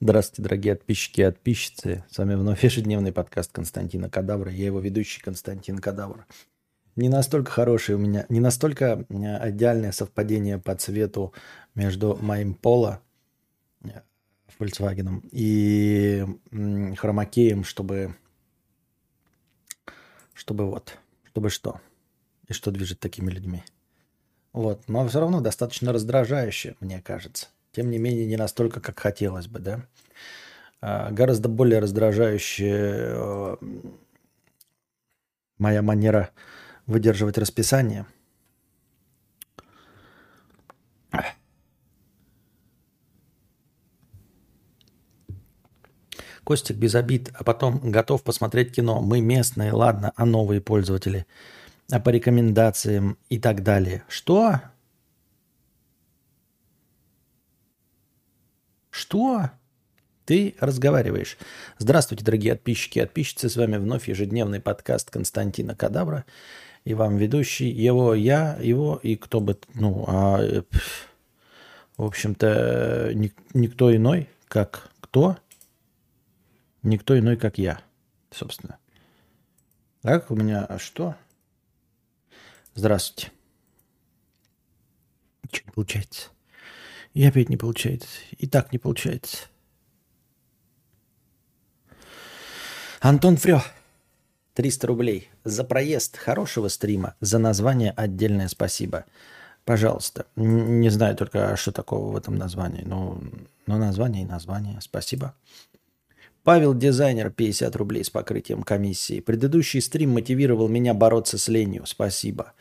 Здравствуйте, дорогие подписчики и подписчицы. С вами вновь ежедневный подкаст Константина Кадавра. Я его ведущий Константин Кадавр. Не настолько хороший у меня, не настолько идеальное совпадение по цвету между моим поло э, Volkswagen и хромакеем, чтобы, чтобы вот, чтобы что, и что движет такими людьми. Вот, но все равно достаточно раздражающе, мне кажется. Тем не менее, не настолько, как хотелось бы, да. А, гораздо более раздражающая э, моя манера выдерживать расписание. Костик без обид, а потом готов посмотреть кино. Мы местные, ладно, а новые пользователи. А по рекомендациям и так далее. Что? Что? Ты разговариваешь. Здравствуйте, дорогие подписчики и подписчицы. С вами вновь ежедневный подкаст Константина Кадабра. И вам ведущий его, я, его и кто бы... Ну, а, в общем-то, ник, никто иной, как кто? Никто иной, как я, собственно. Так, у меня а что? Здравствуйте. Ничего получается. И опять не получается. И так не получается. Антон Фрё. 300 рублей. За проезд хорошего стрима, за название отдельное спасибо. Пожалуйста. Не знаю только, а что такого в этом названии. Ну, но название и название. Спасибо. Павел Дизайнер, 50 рублей с покрытием комиссии. Предыдущий стрим мотивировал меня бороться с ленью. Спасибо.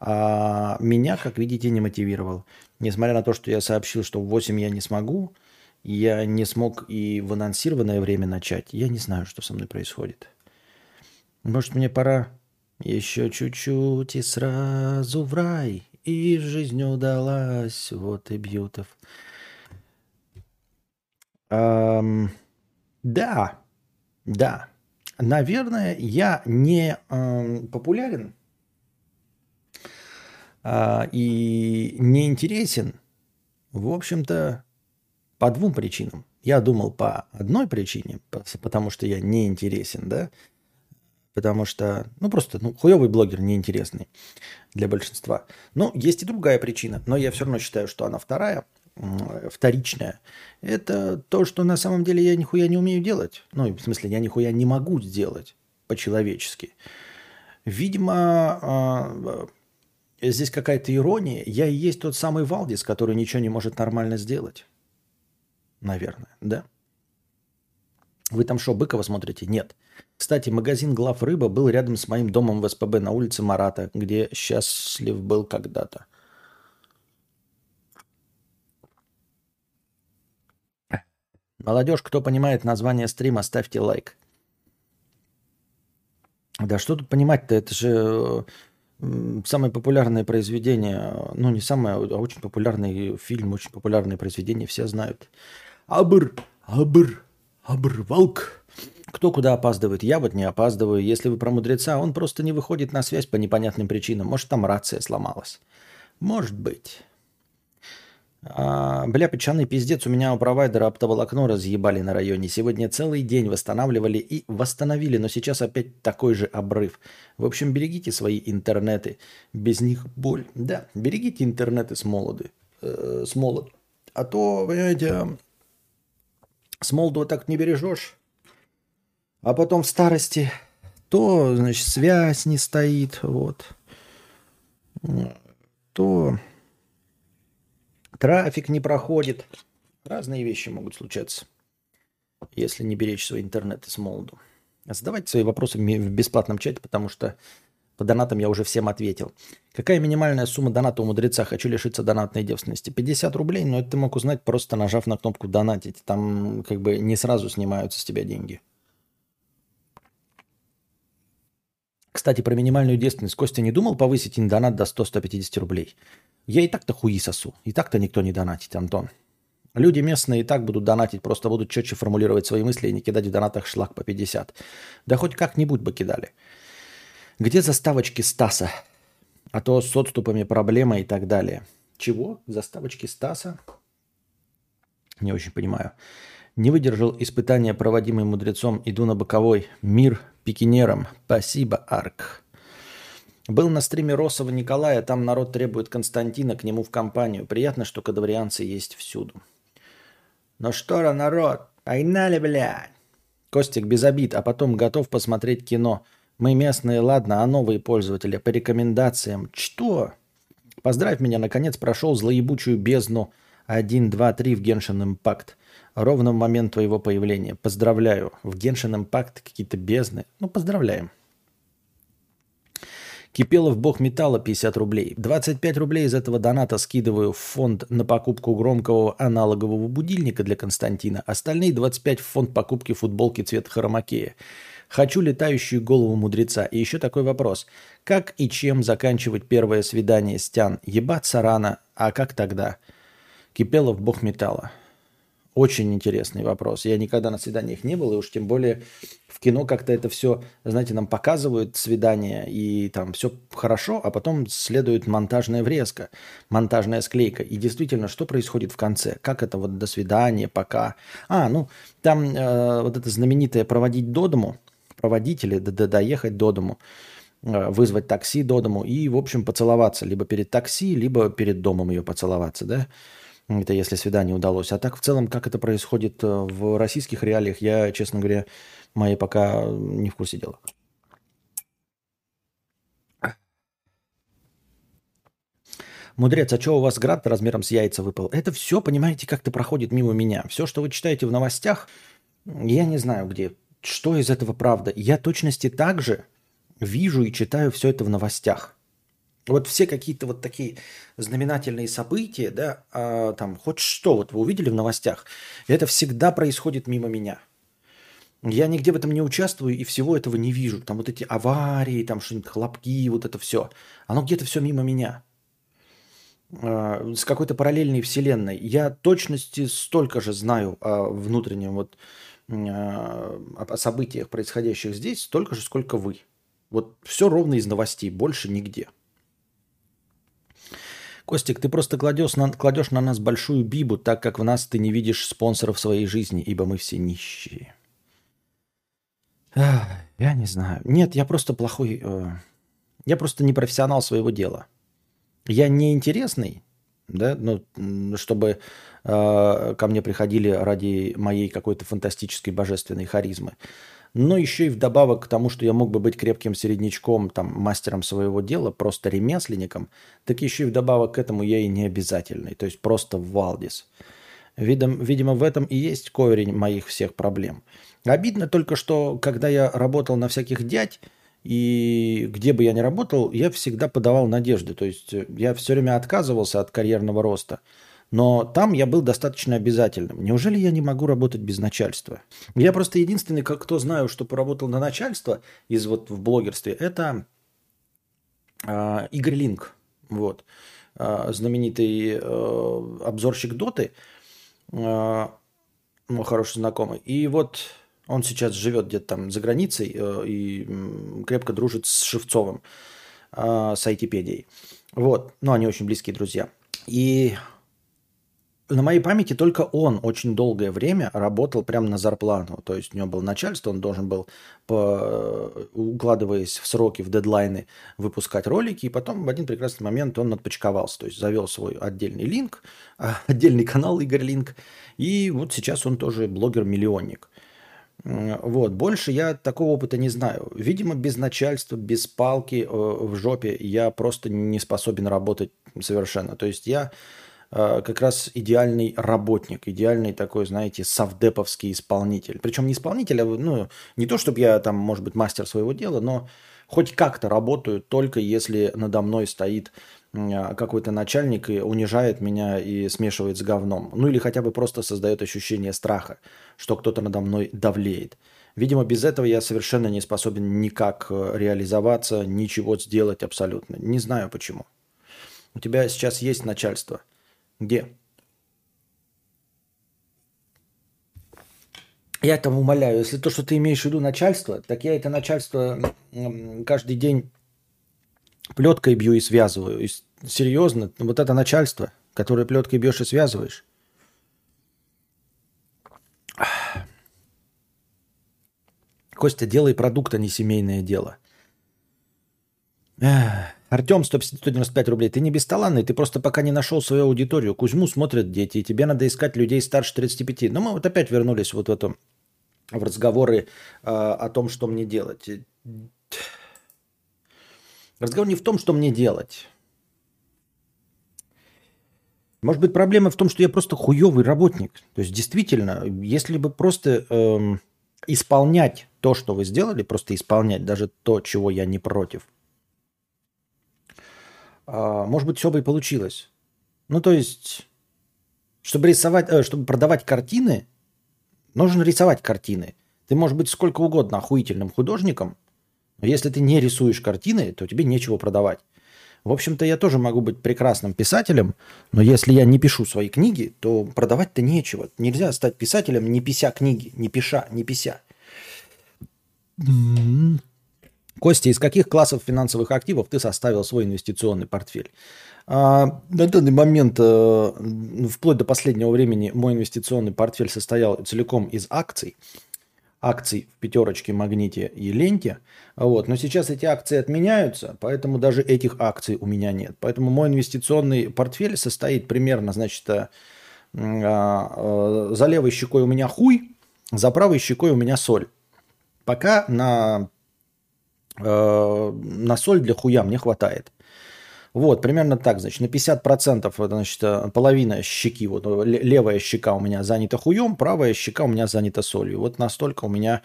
А меня, как видите, не мотивировал. Несмотря на то, что я сообщил, что в 8 я не смогу, я не смог и в анонсированное время начать. Я не знаю, что со мной происходит. Может, мне пора еще чуть-чуть и сразу в рай. И жизнь удалась, вот и бьютов. Эм, да, да. Наверное, я не эм, популярен а, и не интересен, в общем-то, по двум причинам. Я думал по одной причине, потому что я не интересен, да, потому что, ну, просто, ну, хуевый блогер неинтересный для большинства. Но есть и другая причина, но я все равно считаю, что она вторая, вторичная. Это то, что на самом деле я нихуя не умею делать. Ну, в смысле, я нихуя не могу сделать по-человечески. Видимо, а, здесь какая-то ирония. Я и есть тот самый Валдис, который ничего не может нормально сделать. Наверное, да? Вы там что, Быкова смотрите? Нет. Кстати, магазин глав рыба был рядом с моим домом в СПБ на улице Марата, где счастлив был когда-то. Молодежь, кто понимает название стрима, ставьте лайк. Да что тут понимать-то? Это же самое популярное произведение, ну не самое, а очень популярный фильм, очень популярное произведение, все знают. Абр, абр, абр, волк. Кто куда опаздывает? Я вот не опаздываю. Если вы про мудреца, он просто не выходит на связь по непонятным причинам. Может, там рация сломалась. Может быть. А, бля, печаный пиздец, у меня у провайдера оптоволокно разъебали на районе. Сегодня целый день восстанавливали и восстановили, но сейчас опять такой же обрыв. В общем, берегите свои интернеты. Без них боль. Да, берегите интернеты с молоды. Э, с молод. А то, понимаете, с молоду так не бережешь. А потом в старости то, значит, связь не стоит, вот. То трафик не проходит. Разные вещи могут случаться, если не беречь свой интернет с молоду. Задавайте свои вопросы в бесплатном чате, потому что по донатам я уже всем ответил. Какая минимальная сумма доната у мудреца? Хочу лишиться донатной девственности. 50 рублей, но это ты мог узнать, просто нажав на кнопку «Донатить». Там как бы не сразу снимаются с тебя деньги. Кстати, про минимальную девственность. Костя не думал повысить индонат до 100-150 рублей? Я и так-то хуи сосу. И так-то никто не донатит, Антон. Люди местные и так будут донатить, просто будут четче формулировать свои мысли и не кидать в донатах шлак по 50. Да хоть как-нибудь бы кидали. Где заставочки Стаса? А то с отступами проблема и так далее. Чего? Заставочки Стаса? Не очень понимаю. Не выдержал испытания, проводимый мудрецом. Иду на боковой. Мир пикинерам. Спасибо, Арк. Был на стриме Росова Николая, там народ требует Константина к нему в компанию. Приятно, что кадаврианцы есть всюду. Ну что, народ, погнали, блядь. Костик без обид, а потом готов посмотреть кино. Мы местные, ладно, а новые пользователи по рекомендациям. Что? Поздравь меня, наконец прошел злоебучую бездну 1, 2, 3 в Genshin Impact. Ровно в момент твоего появления. Поздравляю. В Genshin Impact какие-то бездны. Ну, поздравляем. Кипелов бог металла 50 рублей. 25 рублей из этого доната скидываю в фонд на покупку громкого аналогового будильника для Константина. Остальные 25 в фонд покупки футболки цвета хромакея. Хочу летающую голову мудреца. И еще такой вопрос. Как и чем заканчивать первое свидание с Тян? Ебаться рано, а как тогда? Кипелов бог металла. Очень интересный вопрос. Я никогда на свиданиях не был, и уж тем более в кино как-то это все, знаете, нам показывают свидание, и там все хорошо, а потом следует монтажная врезка, монтажная склейка. И действительно, что происходит в конце? Как это вот до свидания, пока? А, ну, там э, вот это знаменитое проводить до дому, проводить или доехать до дому, э, вызвать такси до дому и, в общем, поцеловаться. Либо перед такси, либо перед домом ее поцеловаться, да? Это если свидание удалось. А так в целом, как это происходит э, в российских реалиях, я, честно говоря, мои пока не в курсе дела. Мудрец, а что у вас град размером с яйца выпал? Это все, понимаете, как-то проходит мимо меня. Все, что вы читаете в новостях, я не знаю где. Что из этого правда? Я точности так же вижу и читаю все это в новостях. Вот все какие-то вот такие знаменательные события, да, а, там хоть что вот вы увидели в новостях, это всегда происходит мимо меня. Я нигде в этом не участвую и всего этого не вижу. Там вот эти аварии, там что-нибудь хлопки, вот это все. Оно где-то все мимо меня. А, с какой-то параллельной вселенной. Я точности столько же знаю о внутреннем вот а, о событиях, происходящих здесь, столько же, сколько вы. Вот все ровно из новостей, больше нигде. Костик, ты просто кладешь на, кладешь на нас большую бибу, так как в нас ты не видишь спонсоров своей жизни, ибо мы все нищие. Я не знаю. Нет, я просто плохой... Э, я просто не профессионал своего дела. Я не интересный, да, ну, чтобы э, ко мне приходили ради моей какой-то фантастической божественной харизмы но еще и вдобавок к тому, что я мог бы быть крепким середнячком, там, мастером своего дела, просто ремесленником, так еще и вдобавок к этому я и не обязательный, то есть просто Валдис. Видом, видимо, в этом и есть корень моих всех проблем. Обидно только, что когда я работал на всяких дядь, и где бы я ни работал, я всегда подавал надежды. То есть я все время отказывался от карьерного роста. Но там я был достаточно обязательным. Неужели я не могу работать без начальства? Я просто единственный, кто знаю, что поработал на начальство из вот в блогерстве, это э, Игорь Линк. Вот. Э, знаменитый э, обзорщик Доты. Э, мой хороший знакомый. И вот он сейчас живет где-то там за границей э, и крепко дружит с Шевцовым, э, с айтипедией. Вот. Ну, они очень близкие друзья. И на моей памяти только он очень долгое время работал прямо на зарплату. То есть у него было начальство, он должен был, по, укладываясь в сроки, в дедлайны, выпускать ролики. И потом в один прекрасный момент он отпочковался. То есть завел свой отдельный линк, отдельный канал Игорь Линк. И вот сейчас он тоже блогер-миллионник. Вот. Больше я такого опыта не знаю. Видимо, без начальства, без палки э, в жопе я просто не способен работать совершенно. То есть я Э, как раз идеальный работник, идеальный такой, знаете, совдеповский исполнитель. Причем не исполнитель, а ну, не то, чтобы я там, может быть, мастер своего дела, но хоть как-то работаю, только если надо мной стоит какой-то начальник и унижает меня и смешивает с говном. Ну или хотя бы просто создает ощущение страха, что кто-то надо мной давлеет. Видимо, без этого я совершенно не способен никак э, реализоваться, ничего сделать абсолютно. Не знаю почему. У тебя сейчас есть начальство – где? Я там умоляю, если то, что ты имеешь в виду начальство, так я это начальство каждый день плеткой бью и связываю. И серьезно, вот это начальство, которое плеткой бьешь и связываешь. Костя, делай продукт, а не семейное дело. Эх. Артем, 195 рублей. Ты не бесталанный, ты просто пока не нашел свою аудиторию. Кузьму смотрят дети, и тебе надо искать людей старше 35. Но мы вот опять вернулись вот в эту в разговоры э, о том, что мне делать. Разговор не в том, что мне делать. Может быть, проблема в том, что я просто хуевый работник. То есть, действительно, если бы просто эм, исполнять то, что вы сделали, просто исполнять даже то, чего я не против, может быть, все бы и получилось. Ну, то есть, чтобы рисовать, э, чтобы продавать картины, нужно рисовать картины. Ты можешь быть сколько угодно охуительным художником, но если ты не рисуешь картины, то тебе нечего продавать. В общем-то, я тоже могу быть прекрасным писателем, но если я не пишу свои книги, то продавать-то нечего. Нельзя стать писателем, не пися книги, не пиша, не пися. Костя, из каких классов финансовых активов ты составил свой инвестиционный портфель? А, на данный момент, э, вплоть до последнего времени, мой инвестиционный портфель состоял целиком из акций – акций в пятерочке, магните и ленте. Вот. Но сейчас эти акции отменяются, поэтому даже этих акций у меня нет. Поэтому мой инвестиционный портфель состоит примерно, значит, э, а, э, за левой щекой у меня хуй, за правой щекой у меня соль. Пока на, на соль для хуя мне хватает. Вот, примерно так, значит, на 50%, значит, э, половина щеки, вот э, левая щека у меня занята хуем, правая щека у меня занята солью. Вот настолько у меня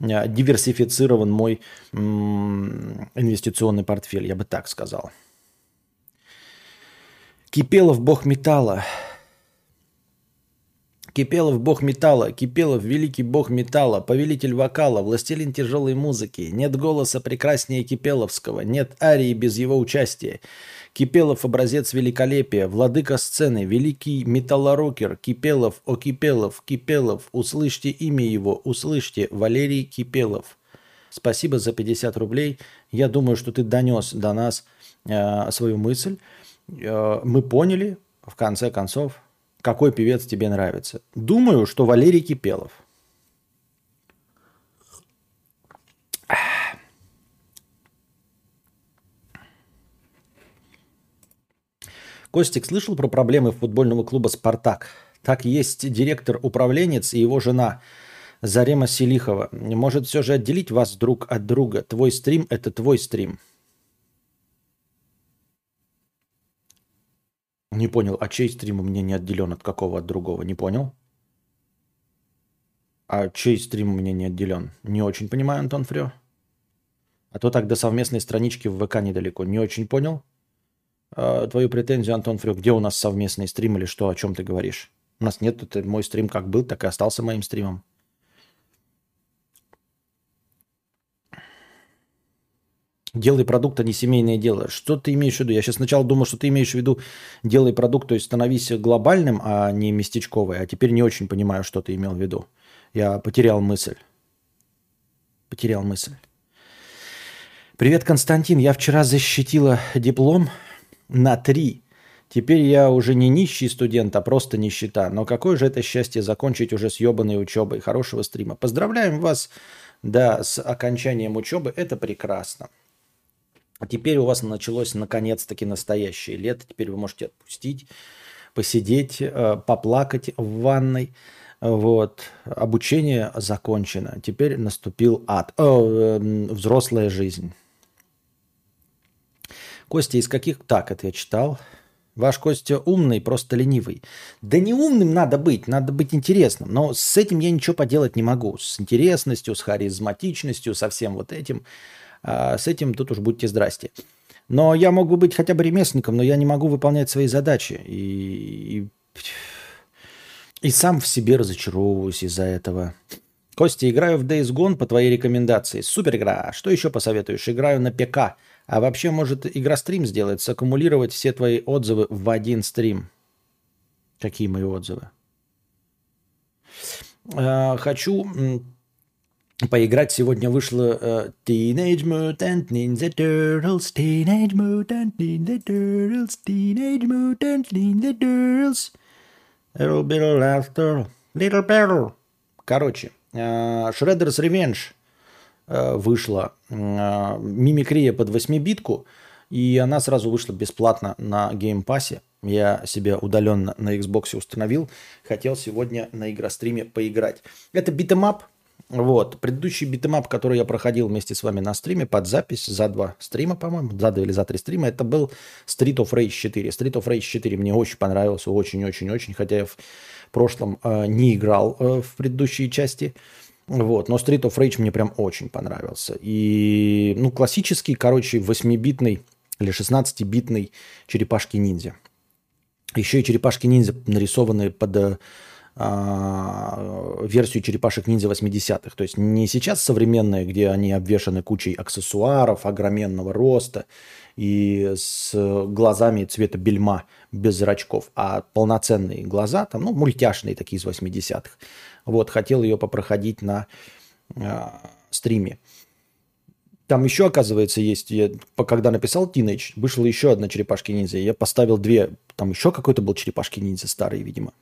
э, диверсифицирован мой инвестиционный портфель, я бы так сказал. Кипелов бог металла. Кипелов бог металла, Кипелов великий бог металла, повелитель вокала, властелин тяжелой музыки. Нет голоса прекраснее Кипеловского, нет арии без его участия. Кипелов образец великолепия, владыка сцены, великий металлорокер, Кипелов, о Кипелов, Кипелов, услышьте имя его, услышьте, Валерий Кипелов. Спасибо за 50 рублей. Я думаю, что ты донес до нас э, свою мысль. Э, мы поняли, в конце концов, какой певец тебе нравится. Думаю, что Валерий Кипелов. Костик слышал про проблемы футбольного клуба «Спартак»? Так есть директор-управленец и его жена Зарема Селихова. Может все же отделить вас друг от друга? Твой стрим – это твой стрим. Не понял, а чей стрим у меня не отделен от какого от другого? Не понял? А чей стрим у меня не отделен? Не очень понимаю, Антон Фрё. А то так до совместной странички в ВК недалеко. Не очень понял а, твою претензию, Антон Фрё. Где у нас совместный стрим или что, о чем ты говоришь? У нас нет, это мой стрим как был, так и остался моим стримом. Делай продукт, а не семейное дело. Что ты имеешь в виду? Я сейчас сначала думал, что ты имеешь в виду делай продукт, то есть становись глобальным, а не местечковый. А теперь не очень понимаю, что ты имел в виду. Я потерял мысль. Потерял мысль. Привет, Константин. Я вчера защитила диплом на три. Теперь я уже не нищий студент, а просто нищета. Но какое же это счастье закончить уже с ебаной учебой. Хорошего стрима. Поздравляем вас, да, с окончанием учебы. Это прекрасно. А теперь у вас началось наконец-таки настоящее лето. Теперь вы можете отпустить, посидеть, э, поплакать в ванной. Вот. Обучение закончено. Теперь наступил ад. О, эм, взрослая жизнь. Костя, из каких... Так, это я читал. Ваш Костя умный, просто ленивый. Да не умным надо быть, надо быть интересным. Но с этим я ничего поделать не могу. С интересностью, с харизматичностью, со всем вот этим. А с этим тут уж будьте здрасте. Но я мог бы быть хотя бы ремесленником, но я не могу выполнять свои задачи. И, и, и сам в себе разочаровываюсь из-за этого. Костя, играю в Days Gone по твоей рекомендации. Супер игра. Что еще посоветуешь? Играю на ПК. А вообще, может, игра стрим сделать, саккумулировать все твои отзывы в один стрим. Какие мои отзывы? А, хочу Поиграть сегодня вышло uh, Teenage Mutant Ninja Turtles, Teenage Mutant Ninja Turtles, Teenage Mutant Ninja Turtles. Little bit laughter, little better. Короче, uh, Shredder's Revenge э, вышла э, мимикрия под 8-битку, и она сразу вышла бесплатно на Game Pass е. Я себе удаленно на Xbox установил. Хотел сегодня на игростриме поиграть. Это beat 'em up. Вот. Предыдущий beat 'em up, который я проходил вместе с вами на стриме под запись за два стрима, по-моему, за два или за три стрима, это был Street of Rage 4. Street of Rage 4 мне очень понравился, очень-очень-очень, хотя я в прошлом э, не играл э, в предыдущие части. Вот, но Street of Rage мне прям очень понравился. И, ну, классический, короче, 8-битный или 16-битный черепашки-ниндзя. Еще и черепашки-ниндзя нарисованы под а, версию черепашек-ниндзя 80-х. То есть не сейчас современные, где они обвешаны кучей аксессуаров огроменного роста и с глазами цвета бельма без зрачков, а полноценные глаза, там, ну, мультяшные такие из 80-х. Вот, хотел ее попроходить на э, стриме. Там еще, оказывается, есть, я, когда написал Teenage, вышла еще одна черепашки-ниндзя. Я поставил две, там еще какой-то был черепашки-ниндзя старый, видимо.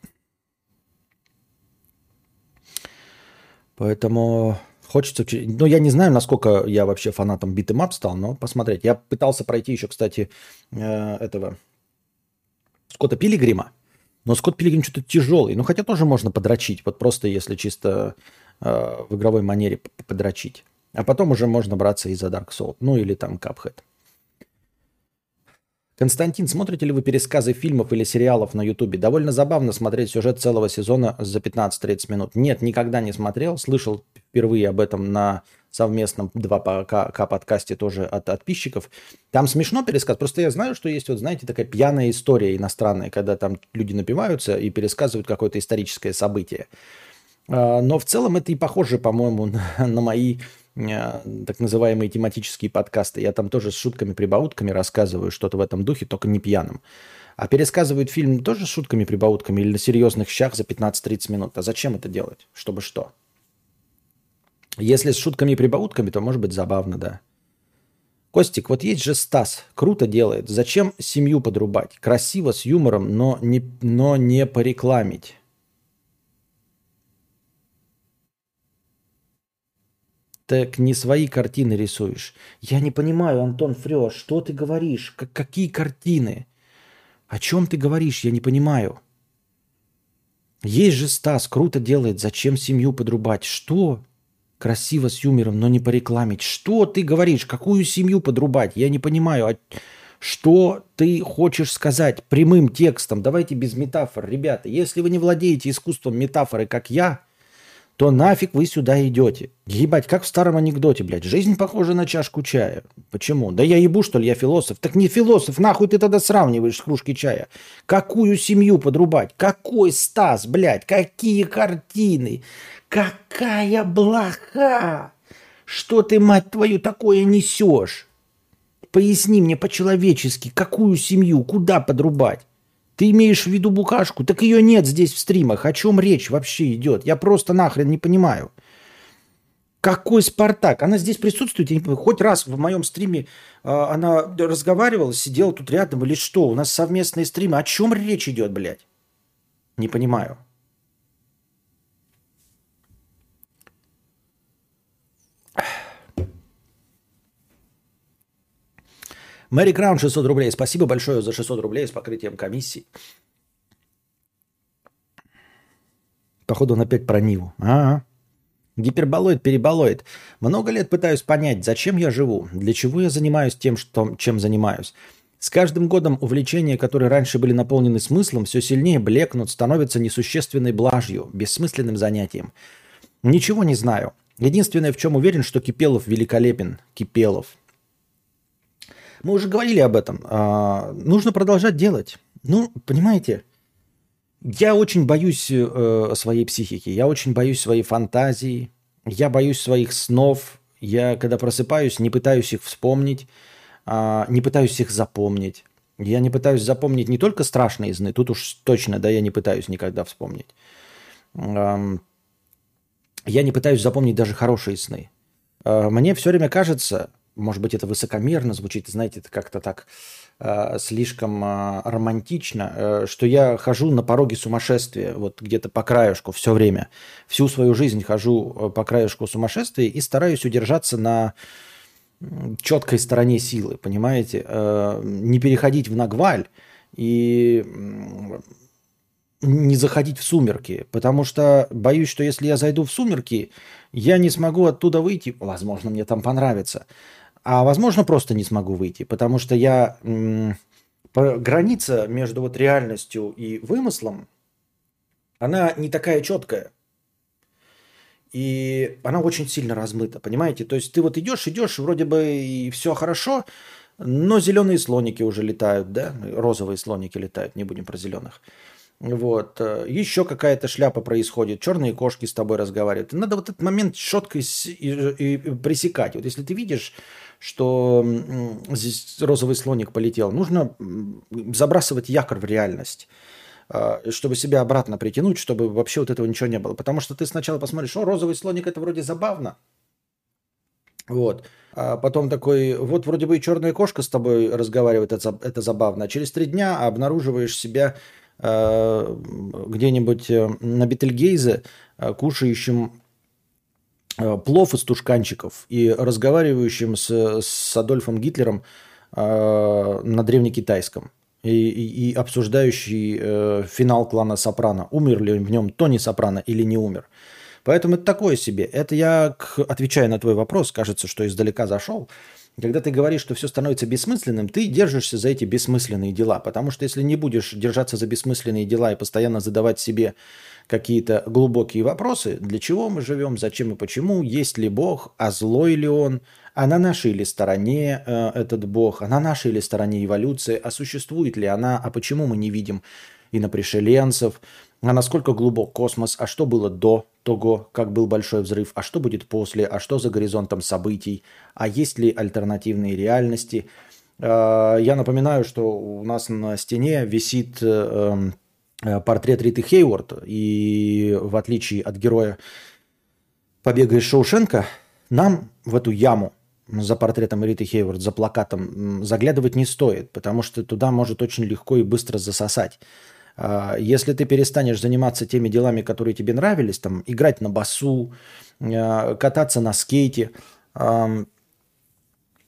Поэтому хочется... Ну, я не знаю, насколько я вообще фанатом beat 'em up стал, но посмотреть. Я пытался пройти еще, кстати, э, этого Скотта Пилигрима. Но Скотт Пилигрим что-то тяжелый. Ну, хотя тоже можно подрочить. Вот просто если чисто э, в игровой манере подрочить. А потом уже можно браться и за Dark Souls. Ну, или там Cuphead. Константин, смотрите ли вы пересказы фильмов или сериалов на Ютубе? Довольно забавно смотреть сюжет целого сезона за 15-30 минут. Нет, никогда не смотрел. Слышал впервые об этом на совместном 2К подкасте тоже от подписчиков. Там смешно пересказ. Просто я знаю, что есть, вот знаете, такая пьяная история иностранная, когда там люди напиваются и пересказывают какое-то историческое событие. А, но в целом это и похоже, по-моему, на, мои Э, так называемые тематические подкасты. Я там тоже с шутками-прибаутками рассказываю что-то в этом духе, только не пьяным. А пересказывают фильм тоже с шутками-прибаутками или на серьезных щах за 15-30 минут. А зачем это делать? Чтобы что? Если с шутками и прибаутками, то может быть забавно, да. Костик, вот есть же Стас, круто делает. Зачем семью подрубать? Красиво, с юмором, но не, но не порекламить. Так не свои картины рисуешь. Я не понимаю, Антон Фрё, что ты говоришь? Как, какие картины? О чем ты говоришь? Я не понимаю. Есть же Стас, круто делает. Зачем семью подрубать? Что? Красиво с юмором, но не порекламить. Что ты говоришь? Какую семью подрубать? Я не понимаю. А что ты хочешь сказать прямым текстом? Давайте без метафор. Ребята, если вы не владеете искусством метафоры, как я, то нафиг вы сюда идете? Ебать, как в старом анекдоте, блядь. Жизнь похожа на чашку чая. Почему? Да я ебу, что ли, я философ. Так не философ, нахуй ты тогда сравниваешь с кружки чая? Какую семью подрубать? Какой Стас, блядь? Какие картины? Какая блоха? Что ты, мать твою, такое несешь? Поясни мне по-человечески, какую семью, куда подрубать? Ты имеешь в виду букашку? Так ее нет здесь в стримах. О чем речь вообще идет? Я просто нахрен не понимаю. Какой Спартак? Она здесь присутствует? Я не понимаю. Хоть раз в моем стриме э, она разговаривала, сидела тут рядом или что? У нас совместные стримы. О чем речь идет, блядь? Не понимаю. Мэри Краун 600 рублей. Спасибо большое за 600 рублей с покрытием комиссии. Походу он опять про Ниву. Ага. Гиперболоид, переболоид. Много лет пытаюсь понять, зачем я живу, для чего я занимаюсь тем, что, чем занимаюсь. С каждым годом увлечения, которые раньше были наполнены смыслом, все сильнее блекнут, становятся несущественной блажью, бессмысленным занятием. Ничего не знаю. Единственное, в чем уверен, что Кипелов великолепен. Кипелов. Мы уже говорили об этом. А, нужно продолжать делать. Ну, понимаете, я очень боюсь э, своей психики, я очень боюсь своей фантазии, я боюсь своих снов. Я, когда просыпаюсь, не пытаюсь их вспомнить, э, не пытаюсь их запомнить. Я не пытаюсь запомнить не только страшные сны, тут уж точно, да, я не пытаюсь никогда вспомнить. Э, я не пытаюсь запомнить даже хорошие сны. Э, мне все время кажется, может быть, это высокомерно звучит, знаете, это как-то так э, слишком э, романтично, э, что я хожу на пороге сумасшествия, вот где-то по краешку все время. Всю свою жизнь хожу э, по краешку сумасшествия и стараюсь удержаться на четкой стороне силы, понимаете? Э, не переходить в нагваль и не заходить в сумерки, потому что боюсь, что если я зайду в сумерки, я не смогу оттуда выйти. Возможно, мне там понравится. А возможно, просто не смогу выйти, потому что я... Граница между вот реальностью и вымыслом, она не такая четкая. И она очень сильно размыта, понимаете? То есть ты вот идешь, идешь, вроде бы и все хорошо, но зеленые слоники уже летают, да? Розовые слоники летают, не будем про зеленых. Вот. Э, Еще какая-то шляпа происходит, черные кошки с тобой разговаривают. Надо вот этот момент четко пресекать. Вот если ты видишь, что здесь розовый слоник полетел, нужно забрасывать якорь в реальность э, чтобы себя обратно притянуть, чтобы вообще вот этого ничего не было. Потому что ты сначала посмотришь, о, розовый слоник, это вроде забавно. Вот. А потом такой, вот вроде бы и черная кошка с тобой разговаривает, это, это забавно. А через три дня обнаруживаешь себя где-нибудь э, на Бетельгейзе э, кушающим плов из тушканчиков и разговаривающим с, с Адольфом Гитлером на древнекитайском и, и, и обсуждающий э, финал клана Сопрано. Умер ли в нем Тони Сопрано или не умер. Поэтому это такое себе. Это я, к, отвечая на твой вопрос, кажется, что издалека зашел. Когда ты говоришь, что все становится бессмысленным, ты держишься за эти бессмысленные дела. Потому что если не будешь держаться за бессмысленные дела и постоянно задавать себе какие-то глубокие вопросы, для чего мы живем, зачем и почему, есть ли Бог, а злой ли он, а на нашей ли стороне э, этот Бог, а на нашей ли стороне эволюции, а существует ли она, а почему мы не видим инопришеленцев, а насколько глубок космос, а что было до того, как был большой взрыв, а что будет после, а что за горизонтом событий, а есть ли альтернативные реальности. А, я напоминаю, что у нас на стене висит э, эм, э, портрет Риты Хейворд, и в отличие от героя «Побега из Шоушенка», нам в эту яму за портретом Риты Хейворд, за плакатом заглядывать не стоит, потому что туда может очень легко и быстро засосать. А, если ты перестанешь заниматься теми делами, которые тебе нравились, там, играть на басу, а, кататься на скейте,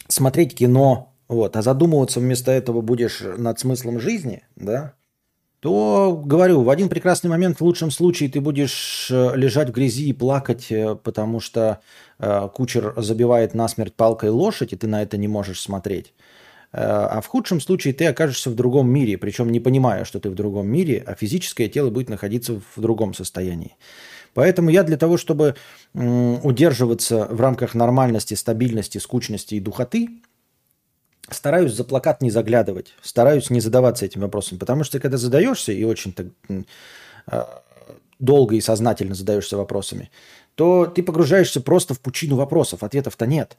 смотреть кино, вот, а задумываться вместо этого будешь над смыслом жизни, да, то, говорю, в один прекрасный момент, в лучшем случае, ты будешь э, лежать в грязи и плакать, э, потому что э, кучер забивает насмерть палкой лошадь, и ты на это не можешь смотреть. А в худшем случае ты окажешься в другом мире, причем не понимая, что ты в другом мире, а физическое тело будет находиться в другом состоянии. Поэтому я для того, чтобы удерживаться в рамках нормальности, стабильности, скучности и духоты, стараюсь за плакат не заглядывать, стараюсь не задаваться этим вопросом, потому что когда задаешься и очень так э, долго и сознательно задаешься вопросами, то ты погружаешься просто в пучину вопросов, ответов-то нет.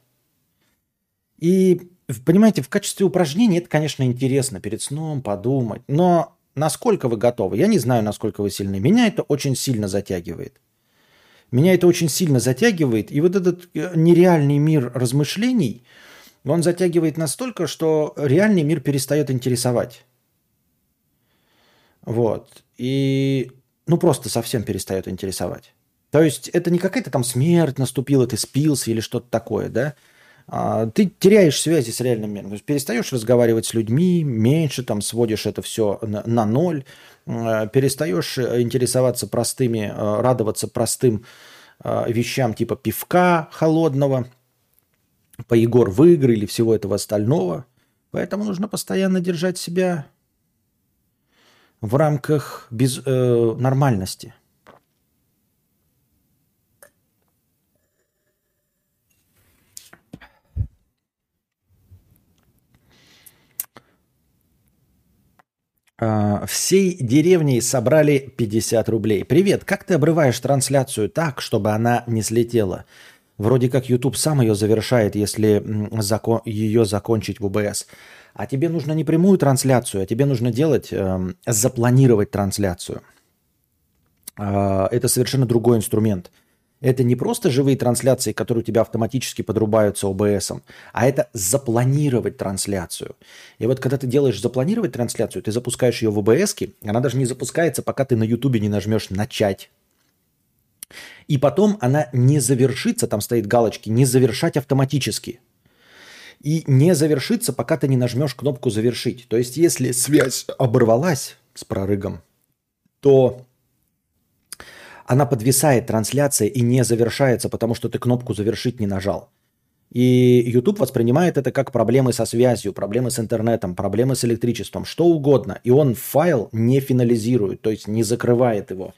И понимаете, в качестве упражнения это, конечно, интересно перед сном подумать, но насколько вы готовы? Я не знаю, насколько вы сильны. Меня это очень сильно затягивает. Меня это очень сильно затягивает, и вот этот э, нереальный мир размышлений, он затягивает настолько, что реальный мир перестает интересовать. Вот. И ну просто совсем перестает интересовать. То есть это не какая-то там смерть наступила, ты спился или что-то такое, да? А, ты теряешь связи с реальным миром. То есть перестаешь разговаривать с людьми, меньше там сводишь это все на, на ноль, а, перестаешь интересоваться простыми, а, радоваться простым вещам типа пивка холодного, по Егор в игры или всего этого остального. Поэтому нужно постоянно держать себя в рамках без, э, нормальности – всей деревней собрали 50 рублей. Привет, как ты обрываешь трансляцию так, чтобы она не слетела? Вроде как YouTube сам ее завершает, если закон, ее закончить в УБС. А тебе нужно не прямую трансляцию, а тебе нужно делать, э, запланировать трансляцию. Э, это совершенно другой инструмент. Это не просто живые трансляции, которые у тебя автоматически подрубаются ОБС, а это запланировать трансляцию. И вот когда ты делаешь запланировать трансляцию, ты запускаешь ее в ОБС, она даже не запускается, пока ты на Ютубе не нажмешь «начать». И потом она не завершится, там стоит галочки, не завершать автоматически. И не завершится, пока ты не нажмешь кнопку «завершить». То есть если связь оборвалась с прорыгом, то она подвисает, трансляция, и не завершается, потому что ты кнопку «завершить» не нажал. И YouTube воспринимает это как проблемы со связью, проблемы с интернетом, проблемы с электричеством, что угодно. И он файл не финализирует, то есть не закрывает его.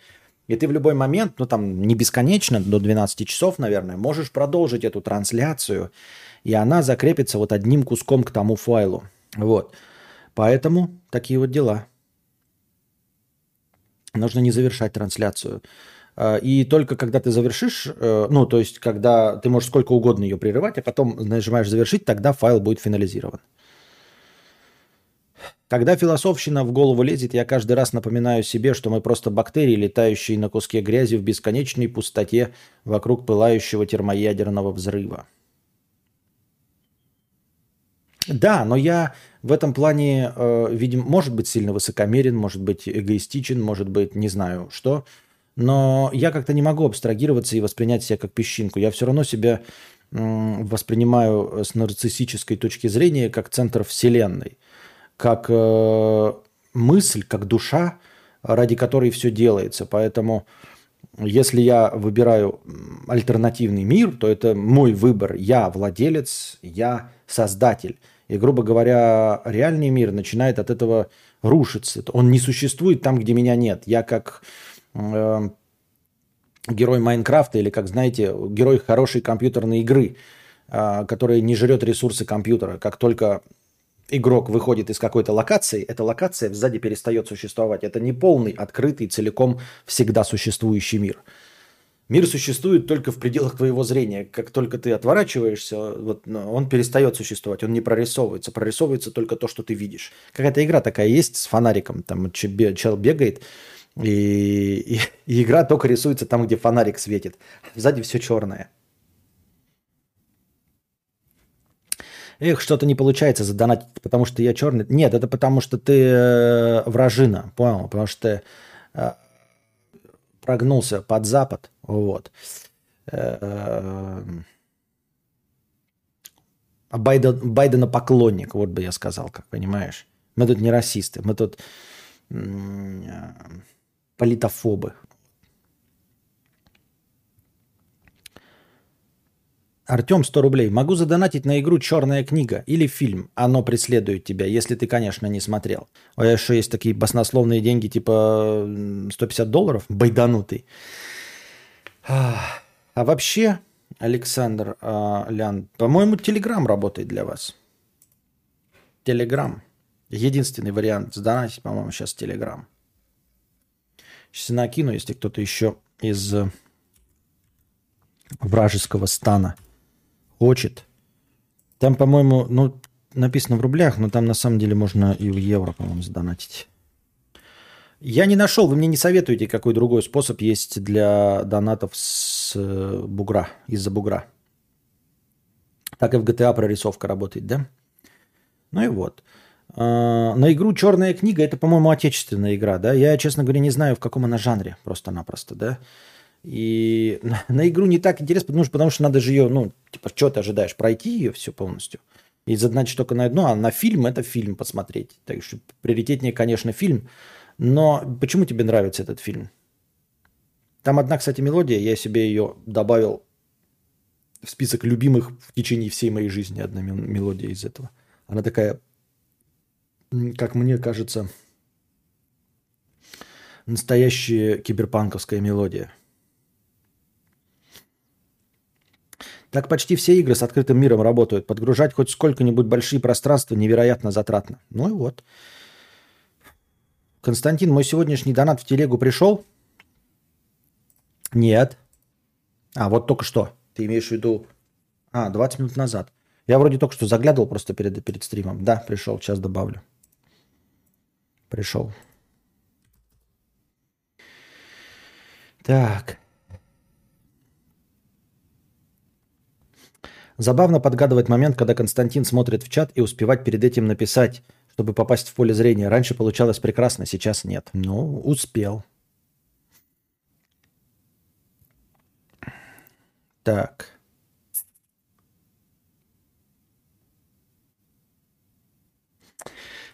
И ты в любой момент, ну там не бесконечно, до 12 часов, наверное, можешь продолжить эту трансляцию, и она закрепится вот одним куском к тому файлу. Вот. Поэтому такие вот дела. Нужно не завершать трансляцию. А, и только когда ты завершишь, э, ну, то есть, когда ты можешь сколько угодно ее прерывать, а потом нажимаешь завершить, тогда файл будет финализирован. Когда философщина в голову лезет, я каждый раз напоминаю себе, что мы просто бактерии, летающие на куске грязи в бесконечной пустоте вокруг пылающего термоядерного взрыва. Да, но я в этом плане, э, видим, может быть сильно высокомерен, может быть эгоистичен, может быть не знаю что – но я как-то не могу абстрагироваться и воспринять себя как песчинку. Я все равно себя воспринимаю с нарциссической точки зрения как центр Вселенной, как э, мысль, как душа, ради которой все делается. Поэтому если я выбираю альтернативный мир, то это мой выбор. Я владелец, я создатель. И, грубо говоря, реальный мир начинает от этого рушиться. Он не существует там, где меня нет. Я как э, герой Майнкрафта или, как знаете, герой хорошей компьютерной игры, э, которая не жрет ресурсы компьютера. Как только игрок выходит из какой-то локации, эта локация сзади перестает существовать. Это не полный, открытый, целиком всегда существующий мир. Мир существует только в пределах твоего зрения. Как только ты отворачиваешься, вот, ну, он перестает существовать, он не прорисовывается. Прорисовывается только то, что ты видишь. Какая-то игра такая есть с фонариком. Там чел бегает, и, и, и игра только рисуется там, где фонарик светит. Сзади все черное. Эх, что-то не получается задонатить, потому что я черный. Нет, это потому что ты э, вражина, понял? Потому что ты э, прогнулся под запад. Вот. Э, Байден, Байдена поклонник, вот бы я сказал, как понимаешь. Мы тут не расисты, мы тут политофобы. Артем, 100 рублей. Могу задонатить на игру «Черная книга» или фильм «Оно преследует тебя», если ты, конечно, не смотрел. А еще есть такие баснословные деньги, типа 150 долларов, байданутый. А вообще, Александр а, Лян, по-моему, Телеграм работает для вас. Телеграм. Единственный вариант задонатить, по-моему, сейчас Телеграм. Сейчас накину, если кто-то еще из э, вражеского стана хочет. Там, по-моему, ну, написано в рублях, но там на самом деле можно и в евро, по-моему, задонатить. Я не нашел, вы мне не советуете, какой другой способ есть для донатов с э, бугра, из-за бугра. Так и в GTA прорисовка работает, да? Ну и вот. А, на игру «Черная книга» это, по-моему, отечественная игра, да? Я, честно говоря, не знаю, в каком она жанре, просто-напросто, да? И на, игру не так интересно, потому что, потому что надо же ее, ну, типа, что ты ожидаешь, пройти ее все полностью? И задача только на одно, а на фильм это фильм посмотреть. Так что приоритетнее, конечно, фильм. Но почему тебе нравится этот фильм? Там одна, кстати, мелодия, я себе ее добавил в список любимых в течение всей моей жизни, одна мелодия из этого. Она такая как мне кажется, настоящая киберпанковская мелодия. Так почти все игры с открытым миром работают. Подгружать хоть сколько-нибудь большие пространства невероятно затратно. Ну и вот. Константин, мой сегодняшний донат в телегу пришел? Нет. А, вот только что. Ты имеешь в виду... А, 20 минут назад. Я вроде только что заглядывал просто перед, перед стримом. Да, пришел, сейчас добавлю пришел. Так. Забавно подгадывать момент, когда Константин смотрит в чат и успевать перед этим написать, чтобы попасть в поле зрения. Раньше получалось прекрасно, сейчас нет. Ну, успел. Так.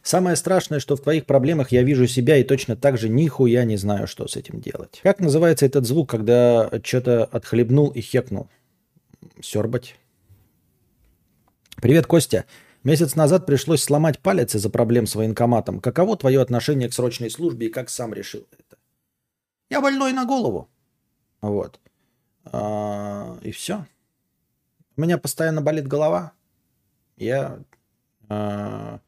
Самое страшное, что в твоих проблемах я вижу себя и точно так же нихуя не знаю, что с этим делать. Как называется этот звук, когда что-то отхлебнул и хекнул? Сербать. Привет, Костя. Месяц назад пришлось сломать палец из-за проблем с военкоматом. Каково твое отношение к срочной службе и как сам решил это? Я больной на голову. Вот. А, и все. У меня постоянно болит голова. Я а,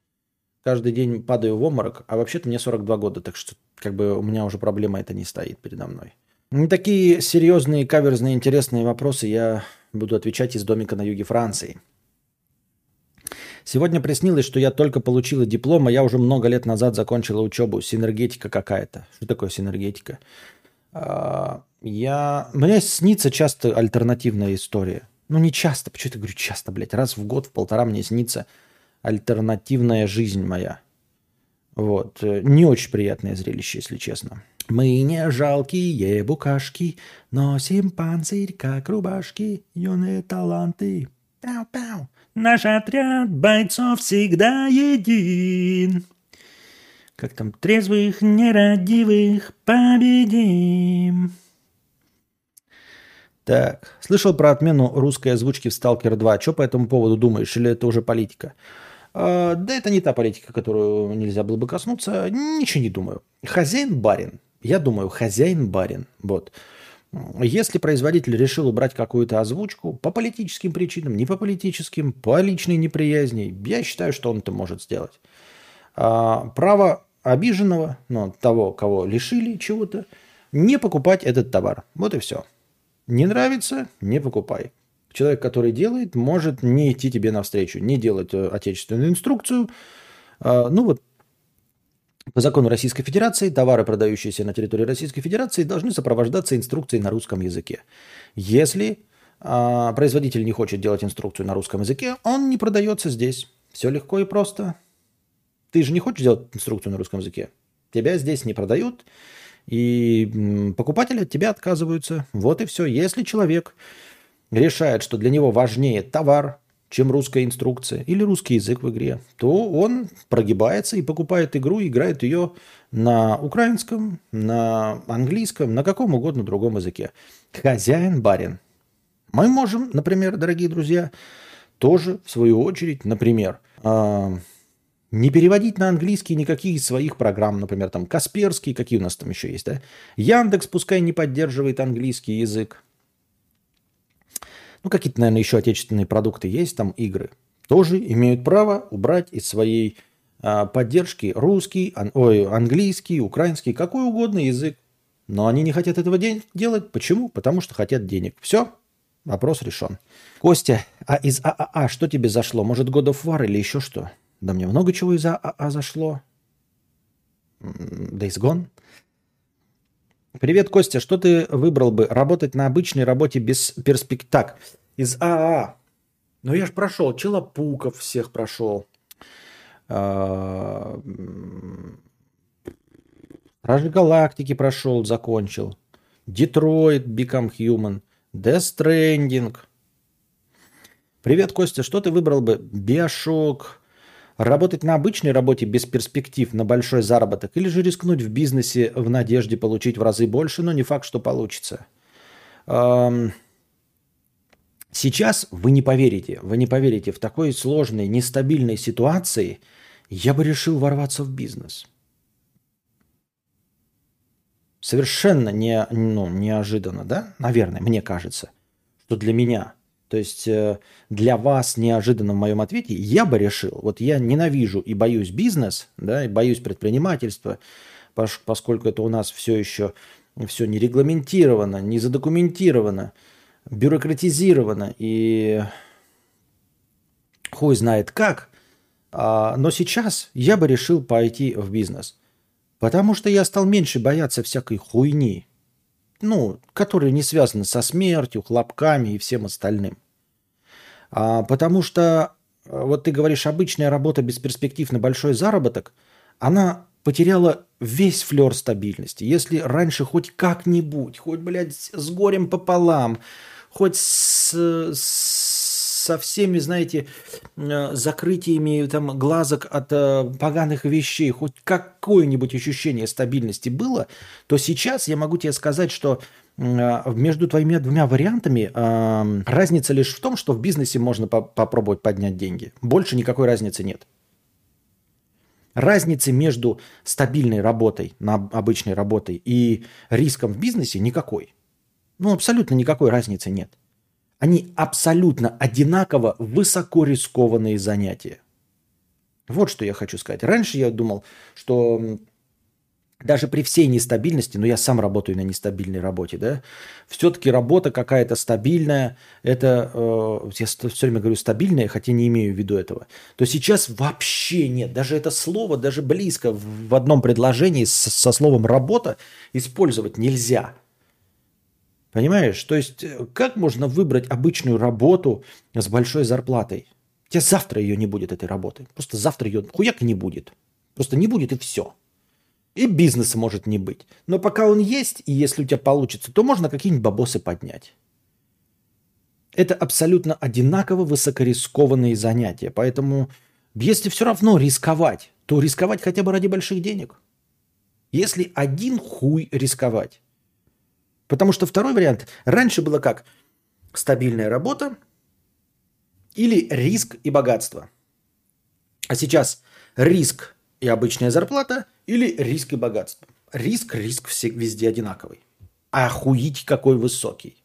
каждый день падаю в обморок, а вообще-то мне 42 года, так что как бы у меня уже проблема это не стоит передо мной. На такие серьезные, каверзные, интересные вопросы я буду отвечать из домика на юге Франции. Сегодня приснилось, что я только получила диплом, а я уже много лет назад закончила учебу. Синергетика какая-то. Что такое синергетика? А, я... Мне снится часто альтернативная история. Ну, не часто, почему я говорю часто, блядь. Раз в год, в полтора мне снится альтернативная жизнь моя. Вот. Не очень приятное зрелище, если честно. Мы не жалкие букашки, носим панцирь, как рубашки, юные таланты. Пау-пау. Наш отряд бойцов всегда един. Как там, трезвых, нерадивых победим. Так, слышал про отмену русской озвучки в «Сталкер 2». Что по этому поводу думаешь? Или это уже политика? А, да это не та политика, которую нельзя было бы коснуться. Ничего не думаю. Хозяин-барин. Я думаю, хозяин-барин. Вот. Если производитель решил убрать какую-то озвучку по политическим причинам, не по политическим, по личной неприязни, я считаю, что он это может сделать. А, право обиженного, ну, того, кого лишили чего-то, не покупать этот товар. Вот и все. Не нравится – не покупай. Человек, который делает, может не идти тебе навстречу, не делать э, отечественную инструкцию. А, ну вот по закону Российской Федерации товары, продающиеся на территории Российской Федерации, должны сопровождаться инструкцией на русском языке. Если а, производитель не хочет делать инструкцию на русском языке, он не продается здесь. Все легко и просто. Ты же не хочешь делать инструкцию на русском языке. Тебя здесь не продают, и покупатели от тебя отказываются. Вот и все. Если человек решает, что для него важнее товар, чем русская инструкция или русский язык в игре, то он прогибается и покупает игру, играет ее на украинском, на английском, на каком угодно другом языке. Хозяин, барин. Мы можем, например, дорогие друзья, тоже, в свою очередь, например, а, не переводить на английский никаких своих программ, например, там Касперский, какие у нас там еще есть, да? Яндекс пускай не поддерживает английский язык, ну, какие-то, наверное, еще отечественные продукты есть, там игры, тоже имеют право убрать из своей а, поддержки русский, ан, ой, английский, украинский, какой угодно язык. Но они не хотят этого де- делать. Почему? Потому что хотят денег. Все, вопрос решен. Костя, а из ААА что тебе зашло? Может, God of War или еще что? Да мне много чего из ААА зашло. Days Gone. Привет, Костя. Что ты выбрал бы? Работать на обычной работе без перспектив? Так, из АА. Ну я ж прошел. Челопуков всех прошел. А, Стражи Галактики прошел, закончил. Детройт, Become Human. Death Stranding. Привет, Костя. Что ты выбрал бы? Биошок, Работать на обычной работе без перспектив на большой заработок или же рискнуть в бизнесе в надежде получить в разы больше, но не факт, что получится. Сейчас вы не поверите, вы не поверите, в такой сложной, нестабильной ситуации я бы решил ворваться в бизнес. Совершенно не, ну, неожиданно, да? Наверное, мне кажется, что для меня – то есть э, для вас неожиданно в моем ответе я бы решил, вот я ненавижу и боюсь бизнес, да, и боюсь предпринимательства, поскольку это у нас все еще все не регламентировано, не задокументировано, бюрократизировано и хуй знает как. А, но сейчас я бы решил пойти в бизнес, потому что я стал меньше бояться всякой хуйни, ну, которые не связаны со смертью, хлопками и всем остальным. А, потому что, э, вот ты говоришь, обычная работа без перспектив на большой заработок, она потеряла весь флер стабильности. Если раньше хоть как-нибудь, хоть, блядь, с горем пополам, хоть с, со всеми, знаете, э, закрытиями там глазок от э, поганых вещей, хоть какое-нибудь ощущение стабильности было, то сейчас я могу тебе сказать, что между твоими двумя вариантами э, разница лишь в том, что в бизнесе можно по попробовать поднять деньги. Больше никакой разницы нет. Разницы между стабильной работой, на обычной работой и риском в бизнесе никакой. Ну, абсолютно никакой разницы нет. Они абсолютно одинаково высоко рискованные занятия. Вот что я хочу сказать. Раньше я думал, что даже при всей нестабильности, но я сам работаю на нестабильной работе, да, все-таки работа какая-то стабильная, это, э, я все время говорю стабильная, хотя не имею в виду этого, то сейчас вообще нет, даже это слово, даже близко в одном предложении со, со словом работа использовать нельзя. Понимаешь? То есть э, как можно выбрать обычную работу с большой зарплатой? У тебя завтра ее не будет, этой работы. Просто завтра ее хуяк не будет. Просто не будет и все. И бизнеса может не быть. Но пока он есть, и если у тебя получится, то можно какие-нибудь бабосы поднять. Это абсолютно одинаково высокорискованные занятия. Поэтому, если все равно рисковать, то рисковать хотя бы ради больших денег. Если один хуй рисковать. Потому что второй вариант, раньше было как? Стабильная работа или риск и богатство. А сейчас риск и обычная зарплата или риск и богатство. Риск, риск все, везде одинаковый. А охуеть какой высокий.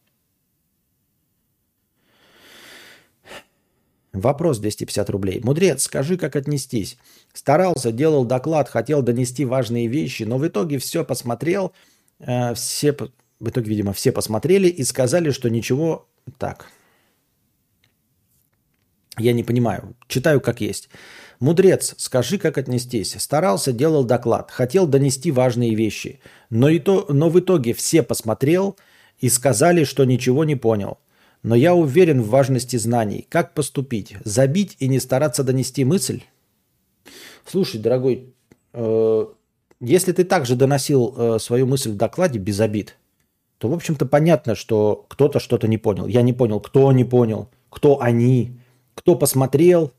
Вопрос 250 рублей. Мудрец, скажи, как отнестись. Старался, делал доклад, хотел донести важные вещи, но в итоге все посмотрел, э, все, в итоге, видимо, все посмотрели и сказали, что ничего так. Я не понимаю. Читаю как есть. Мудрец, скажи, как отнестись. Старался, делал доклад, хотел донести важные вещи, но, и то, но в итоге все посмотрел и сказали, что ничего не понял. Но я уверен в важности знаний. Как поступить? Забить и не стараться донести мысль? Слушай, дорогой, э, если ты также доносил э, свою мысль в докладе без обид, то, в общем-то, понятно, что кто-то что-то не понял. Я не понял, кто не понял, кто они, кто посмотрел,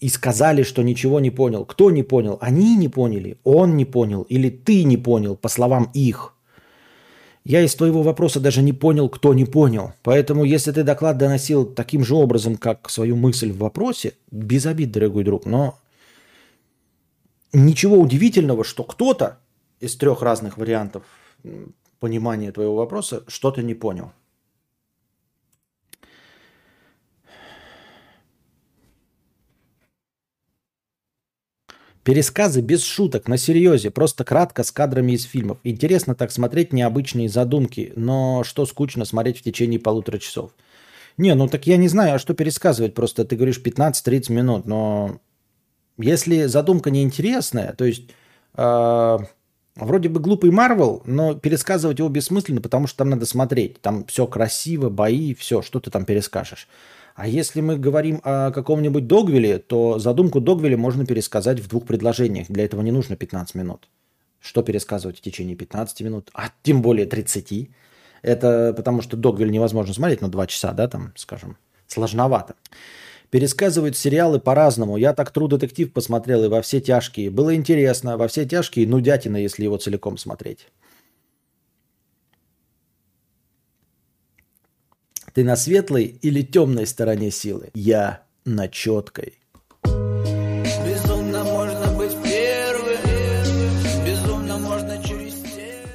и сказали, что ничего не понял. Кто не понял? Они не поняли, он не понял или ты не понял, по словам их. Я из твоего вопроса даже не понял, кто не понял. Поэтому, если ты доклад доносил таким же образом, как свою мысль в вопросе, без обид, дорогой друг, но ничего удивительного, что кто-то из трех разных вариантов понимания твоего вопроса что-то не понял. Пересказы без шуток, на серьезе, просто кратко с кадрами из фильмов. Интересно так смотреть необычные задумки, но что скучно смотреть в течение полутора часов. Не, ну так я не знаю, а что пересказывать, просто ты говоришь 15-30 минут, но если задумка неинтересная, то есть э, вроде бы глупый Марвел, но пересказывать его бессмысленно, потому что там надо смотреть, там все красиво, бои, все, что ты там перескажешь. А если мы говорим о каком-нибудь Догвиле, то задумку Догвилля можно пересказать в двух предложениях. Для этого не нужно 15 минут. Что пересказывать в течение 15 минут, а тем более 30. Это потому что Догвиль невозможно смотреть на 2 часа, да, там, скажем, сложновато. Пересказывают сериалы по-разному. Я так Тру детектив посмотрел и во все тяжкие. Было интересно. Во все тяжкие нудятина, если его целиком смотреть. Ты на светлой или темной стороне силы? Я на четкой. Безумно можно быть первым, безумно можно через стены.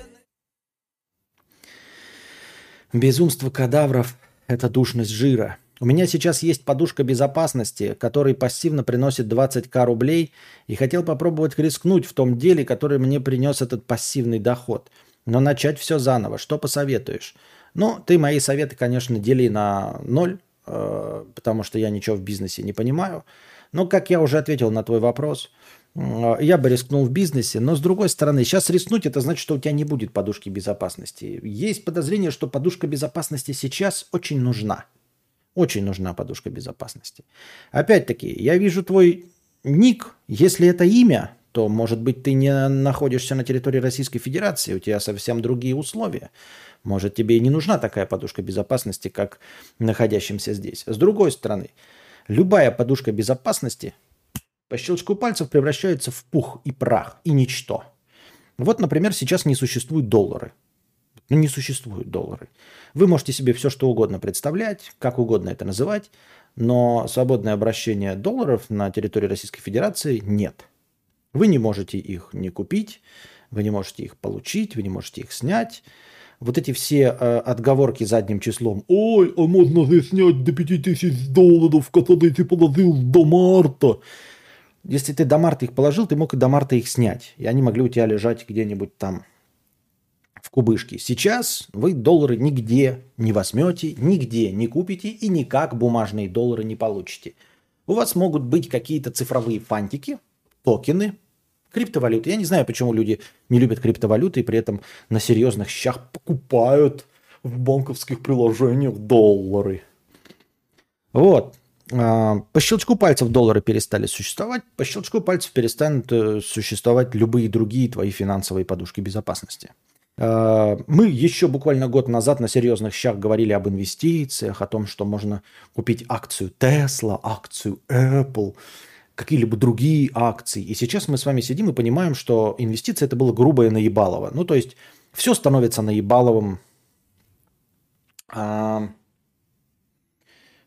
Безумство кадавров – это душность жира. У меня сейчас есть подушка безопасности, который пассивно приносит 20к рублей, и хотел попробовать рискнуть в том деле, который мне принес этот пассивный доход. Но начать все заново. Что посоветуешь? Ну, ты мои советы, конечно, дели на ноль, э, потому что я ничего в бизнесе не понимаю. Но, как я уже ответил на твой вопрос, э, я бы рискнул в бизнесе, но с другой стороны, сейчас рискнуть, это значит, что у тебя не будет подушки безопасности. Есть подозрение, что подушка безопасности сейчас очень нужна. Очень нужна подушка безопасности. Опять-таки, я вижу твой ник. Если это имя, то, может быть, ты не находишься на территории Российской Федерации, у тебя совсем другие условия. Может, тебе и не нужна такая подушка безопасности, как находящимся здесь. С другой стороны, любая подушка безопасности по щелчку пальцев превращается в пух и прах, и ничто. Вот, например, сейчас не существуют доллары. Ну, не существуют доллары. Вы можете себе все, что угодно представлять, как угодно это называть, но свободное обращение долларов на территории Российской Федерации нет. Вы не можете их не купить, вы не можете их получить, вы не можете их снять. Вот эти все э, отговорки задним числом. Ой, а можно же снять до 5000 долларов, которые ты положил до марта. Если ты до марта их положил, ты мог и до марта их снять. И они могли у тебя лежать где-нибудь там в кубышке. Сейчас вы доллары нигде не возьмете, нигде не купите и никак бумажные доллары не получите. У вас могут быть какие-то цифровые фантики, токены, криптовалюты. Я не знаю, почему люди не любят криптовалюты и при этом на серьезных щах покупают в банковских приложениях доллары. Вот. А, по щелчку пальцев доллары перестали существовать, по щелчку пальцев перестанут э, существовать любые другие твои финансовые подушки безопасности. А, мы еще буквально год назад на серьезных щах говорили об инвестициях, о том, что можно купить акцию Tesla, акцию Apple, какие-либо другие акции. И сейчас мы с вами сидим и понимаем, что инвестиция это было грубое наебалово. Ну, то есть все становится наебаловым. А,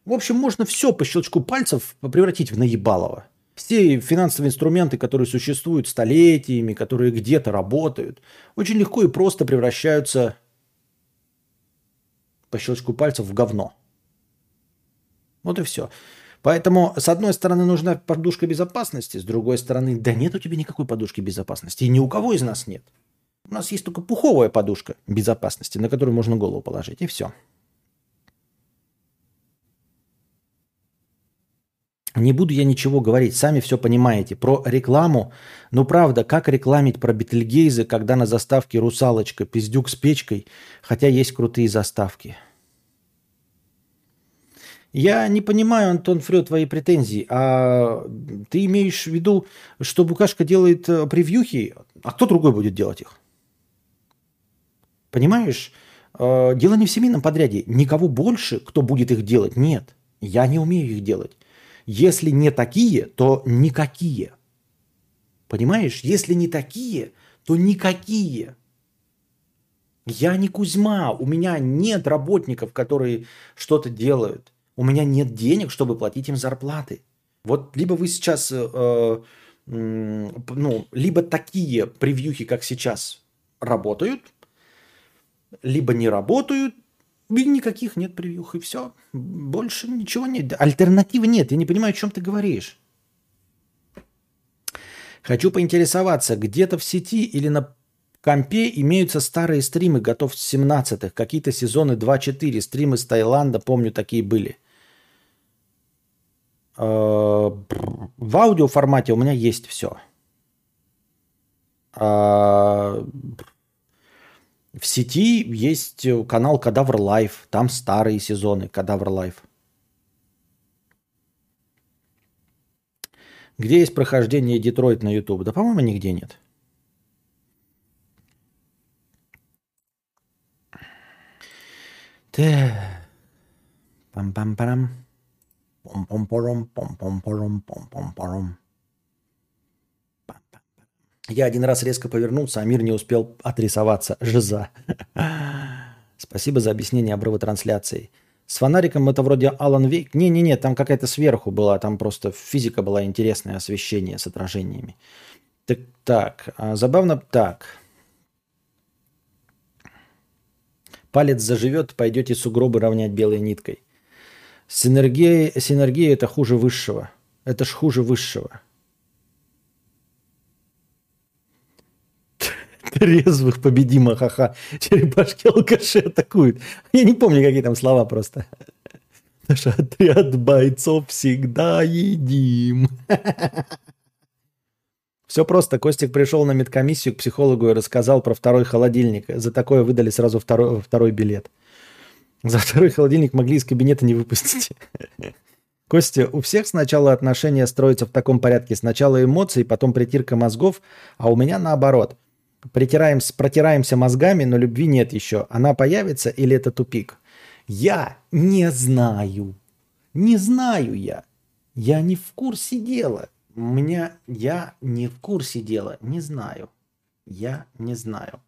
в общем, можно все по щелчку пальцев превратить в наебалово. Все финансовые инструменты, которые существуют столетиями, которые где-то работают, очень легко и просто превращаются по щелчку пальцев в говно. Вот и все. Поэтому, с одной стороны, нужна подушка безопасности, с другой стороны, да нет у тебя никакой подушки безопасности. И ни у кого из нас нет. У нас есть только пуховая подушка безопасности, на которую можно голову положить, и все. Не буду я ничего говорить, сами все понимаете. Про рекламу, ну правда, как рекламить про Бетельгейзы, когда на заставке русалочка, пиздюк с печкой, хотя есть крутые заставки. Я не понимаю, Антон Фрё, твои претензии. А ты имеешь в виду, что Букашка делает э, превьюхи, а кто другой будет делать их? Понимаешь? Э, дело не в семейном подряде. Никого больше, кто будет их делать, нет. Я не умею их делать. Если не такие, то никакие. Понимаешь? Если не такие, то никакие. Я не Кузьма, у меня нет работников, которые что-то делают. У меня нет денег, чтобы платить им зарплаты. Вот либо вы сейчас, э, э ну, либо такие превьюхи, как сейчас, работают, либо не работают, и никаких нет превьюх, и все. Больше ничего нет. Альтернативы нет. Я не понимаю, о чем ты говоришь. Хочу поинтересоваться, где-то в сети или на компе имеются старые стримы готов с 17-х, какие-то сезоны 2-4, стримы с Таиланда, помню, такие были. Э, в аудио формате у меня есть все. А, в сети есть канал Кадавр Live, там старые сезоны Кадавр Live. Где есть прохождение Детройт на YouTube? Да, по-моему, нигде нет. Пам-пам-парам. Пом-пом-пором, пом-пом-пором, пом-пом-пором. Я один раз резко повернулся, а мир не успел отрисоваться. Жиза. Спасибо за объяснение обрыва трансляции. С фонариком это вроде Алан Вейк. Не-не-не, там какая-то сверху была, там просто физика была интересное освещение с отражениями. Так, так, а, забавно так. Палец заживет, пойдете сугробы равнять белой ниткой. Синергия, синергия это хуже высшего. Это ж хуже высшего. Трезвых победима, ха-ха. Черепашки алкаши атакуют. Я не помню, какие там слова просто. Наш отряд бойцов всегда едим. Все просто. Костик пришел на медкомиссию к психологу и рассказал про второй холодильник. За такое выдали сразу второй, второй билет. За второй холодильник могли из кабинета не выпустить. Костя, у всех сначала отношения строятся в таком порядке. Сначала эмоции, потом притирка мозгов, а у меня наоборот. Притираем, протираемся мозгами, но любви нет еще. Она появится или это тупик? Я не знаю. Не знаю я. Я не в курсе дела. У меня я не в курсе дела. Не знаю. Я не знаю.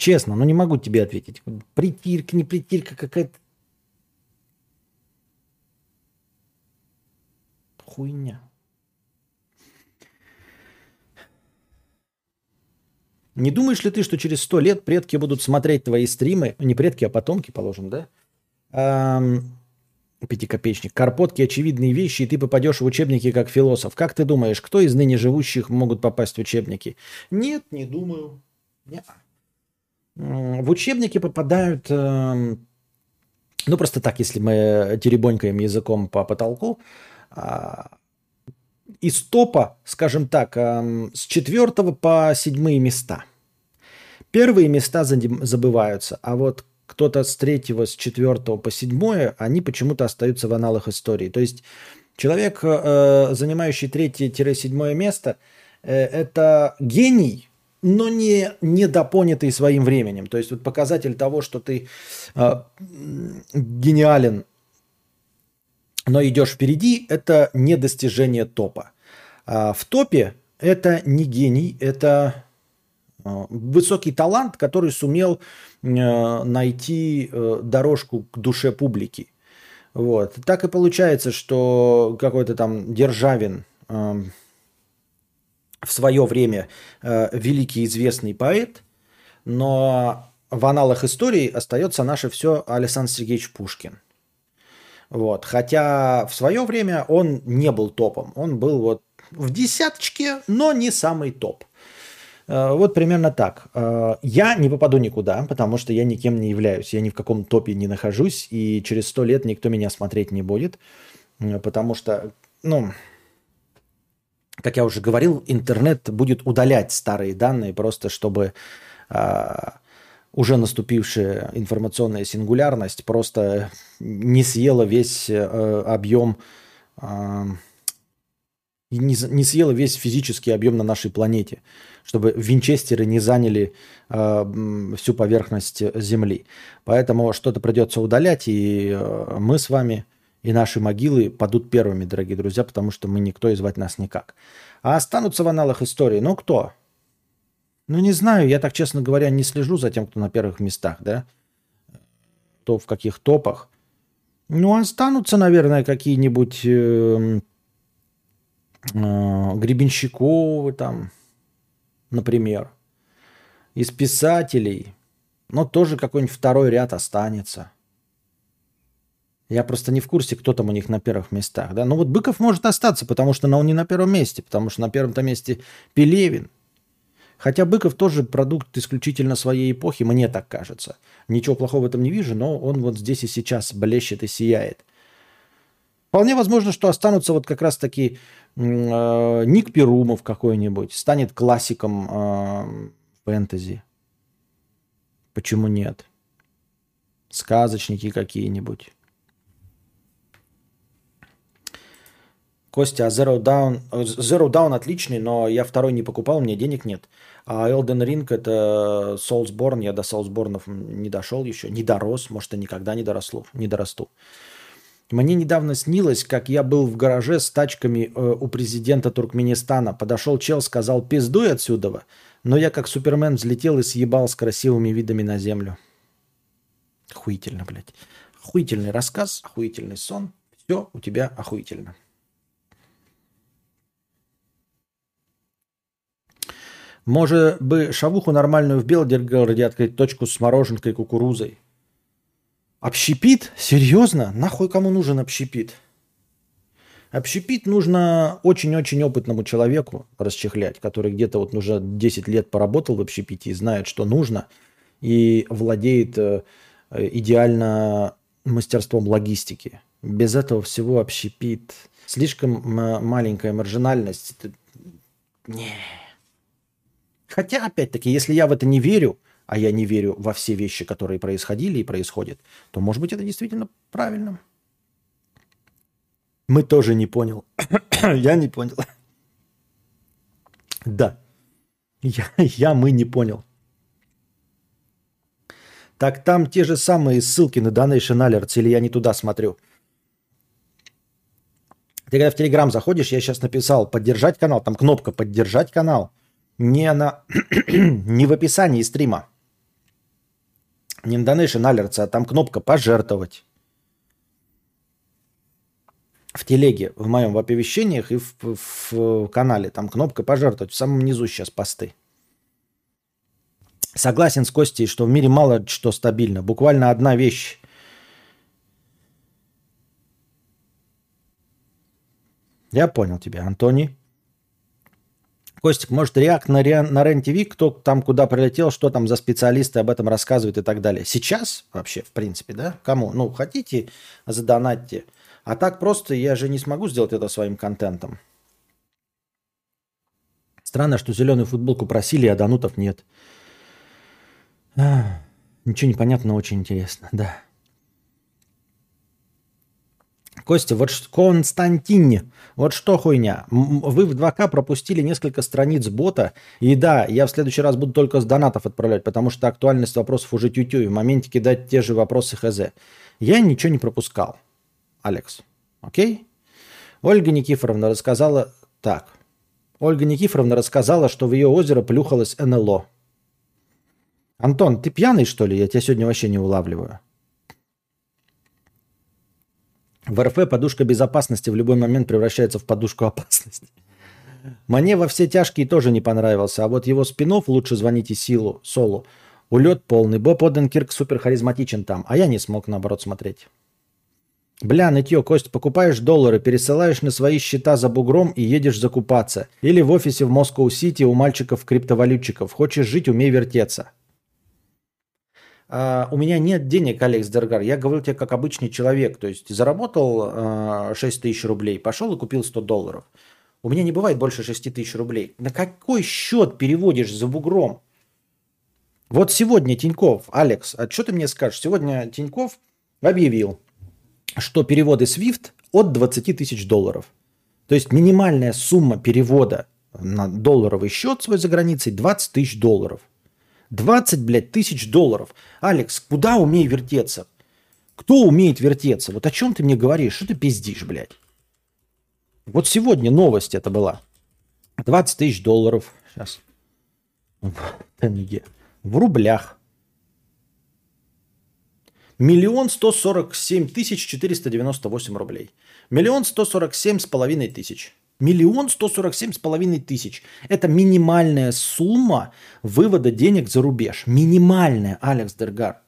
Честно, ну не могу тебе ответить. Притирка, не притирка, какая-то хуйня. Не думаешь ли ты, что через сто лет предки будут смотреть твои стримы, не предки, а потомки, положим, да? Эм, пятикопеечник. Карпотки – очевидные вещи, и ты попадешь в учебники как философ. Как ты думаешь, кто из ныне живущих могут попасть в учебники? Нет, не думаю. Нет в учебники попадают, эм, ну просто так, если мы теребонькаем языком по потолку, а, из топа, скажем так, эм, с четвертого по седьмые места. Первые места забываются, а вот кто-то с третьего, с четвертого по седьмое, они почему-то остаются в аналах истории. То есть человек, э, занимающий третье-седьмое место, э, это гений, но не недопонятый своим временем. То есть вот показатель того, что ты э, гениален, но идешь впереди, это не достижение топа. А в топе это не гений, это э, высокий талант, который сумел э, найти э, дорожку к душе публики. Вот. Так и получается, что какой-то там Державин, в свое время э, великий известный поэт, но в аналах истории остается наше все Александр Сергеевич Пушкин. Вот. Хотя в свое время он не был топом. Он был вот в десяточке, но не самый топ. Э, вот примерно так. Э, я не попаду никуда, потому что я никем не являюсь. Я ни в каком топе не нахожусь, и через сто лет никто меня смотреть не будет. Э, потому что, ну, как я уже говорил, интернет будет удалять старые данные просто, чтобы а, уже наступившая информационная сингулярность просто не съела весь а, объем, а, не, не съела весь физический объем на нашей планете, чтобы винчестеры не заняли а, всю поверхность Земли. Поэтому что-то придется удалять, и а, мы с вами и наши могилы падут первыми, дорогие друзья, потому что мы никто и звать нас никак. А останутся в аналах истории, ну кто? Ну не знаю, я так, честно говоря, не слежу за тем, кто на первых местах, да? То в каких топах. Ну, останутся, наверное, какие-нибудь э, э, Гребенщиковы там, например. Из писателей. Но тоже какой-нибудь второй ряд останется. Я просто не в курсе, кто там у них на первых местах. Да? Ну вот Быков может остаться, потому что он не на первом месте, потому что на первом-то месте Пелевин. Хотя Быков тоже продукт исключительно своей эпохи, мне так кажется. Ничего плохого в этом не вижу, но он вот здесь и сейчас блещет и сияет. Вполне возможно, что останутся вот как раз-таки э, Ник Перумов какой-нибудь, станет классиком э, фэнтези. Почему нет? Сказочники какие-нибудь. Костя, а Zero Down... Zero Down отличный, но я второй не покупал, меня денег нет. А Elden Ring это Soulsborne, я до Soulsborne не дошел еще, не дорос, может, и никогда не, доросло, не дорасту. Мне недавно снилось, как я был в гараже с тачками э, у президента Туркменистана. Подошел чел, сказал, пиздуй отсюда. Но я как Супермен взлетел и съебал с красивыми видами на землю. Охуительно, блядь. Охуительный рассказ, охуительный сон. Все у тебя охуительно. Может бы шавуху нормальную в Белгороде открыть точку с мороженкой кукурузой. Общепит? Серьезно? Нахуй кому нужен общепит? Общепит нужно очень-очень опытному человеку расчехлять, который где-то вот уже 10 лет поработал в общепите и знает, что нужно, и владеет э, идеально мастерством логистики. Без этого всего общепит. Слишком маленькая маржинальность. Не. Хотя, опять-таки, если я в это не верю, а я не верю во все вещи, которые происходили и происходят, то, может быть, это действительно правильно. Мы тоже не понял. я не понял. да. Я, я, мы не понял. Так там те же самые ссылки на Donation Alerts, или я не туда смотрю? Ты когда в Телеграм заходишь, я сейчас написал поддержать канал, там кнопка поддержать канал. Не, на, не в описании стрима. Не на Donation Alerts, а там кнопка пожертвовать. В телеге, в моем в оповещениях и в, в, в канале. Там кнопка пожертвовать. В самом низу сейчас посты. Согласен с Костей, что в мире мало что стабильно. Буквально одна вещь. Я понял тебя, Антони. Костик, может, реакт на, на РЕН-ТВ, кто там куда прилетел, что там за специалисты об этом рассказывают и так далее. Сейчас вообще, в принципе, да? Кому? Ну, хотите, задонатьте. А так просто я же не смогу сделать это своим контентом. Странно, что зеленую футболку просили, а донутов нет. А, ничего не понятно, очень интересно, да. Костя, вот Константин, вот что хуйня. Вы в 2К пропустили несколько страниц бота. И да, я в следующий раз буду только с донатов отправлять, потому что актуальность вопросов уже тютю. И в моменте кидать те же вопросы хз. Я ничего не пропускал. Алекс. Окей? Ольга Никифоровна рассказала так. Ольга Никифоровна рассказала, что в ее озеро плюхалось НЛО. Антон, ты пьяный, что ли? Я тебя сегодня вообще не улавливаю. В РФ подушка безопасности в любой момент превращается в подушку опасности. Мне во все тяжкие тоже не понравился, а вот его спинов лучше звоните Силу, Солу. Улет полный. Боб Оденкирк супер харизматичен там, а я не смог наоборот смотреть. Бля, нытье, Кость, покупаешь доллары, пересылаешь на свои счета за бугром и едешь закупаться. Или в офисе в Москва-Сити у мальчиков-криптовалютчиков. Хочешь жить, умей вертеться. Uh, у меня нет денег, Алекс Дергар. Я говорю тебе как обычный человек. То есть заработал uh, 6 тысяч рублей, пошел и купил 100 долларов. У меня не бывает больше 6 тысяч рублей. На какой счет переводишь за бугром? Вот сегодня Тиньков, Алекс, а что ты мне скажешь? Сегодня Тиньков объявил, что переводы SWIFT от 20 тысяч долларов. То есть минимальная сумма перевода на долларовый счет свой за границей 20 тысяч долларов. 20, блядь, тысяч долларов. Алекс, куда умей вертеться? Кто умеет вертеться? Вот о чем ты мне говоришь? Что ты пиздишь, блядь? Вот сегодня новость это была. 20 тысяч долларов. Сейчас. В тенге. В рублях. Миллион сто сорок семь тысяч четыреста девяносто восемь рублей. Миллион сто сорок семь с половиной тысяч. Миллион сто сорок семь с половиной тысяч. Это минимальная сумма вывода денег за рубеж. Минимальная, Алекс Дергар.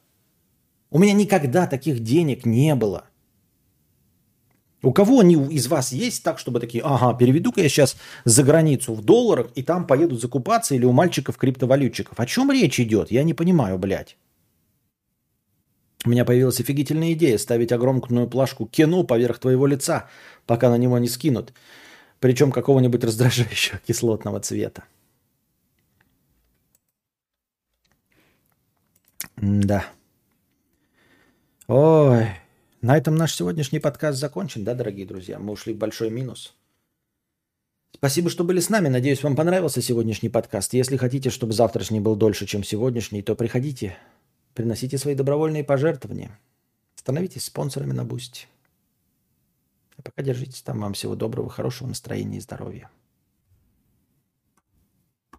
У меня никогда таких денег не было. У кого они из вас есть так, чтобы такие, ага, переведу-ка я сейчас за границу в долларах, и там поеду закупаться, или у мальчиков криптовалютчиков? О чем речь идет? Я не понимаю, блядь. У меня появилась офигительная идея ставить огромную плашку кино поверх твоего лица, пока на него не скинут. Причем какого-нибудь раздражающего кислотного цвета. Да. Ой, на этом наш сегодняшний подкаст закончен, да, дорогие друзья? Мы ушли в большой минус. Спасибо, что были с нами. Надеюсь, вам понравился сегодняшний подкаст. Если хотите, чтобы завтрашний был дольше, чем сегодняшний, то приходите, приносите свои добровольные пожертвования. Становитесь спонсорами на Boosty. Пока держитесь там. Вам всего доброго, хорошего настроения и здоровья.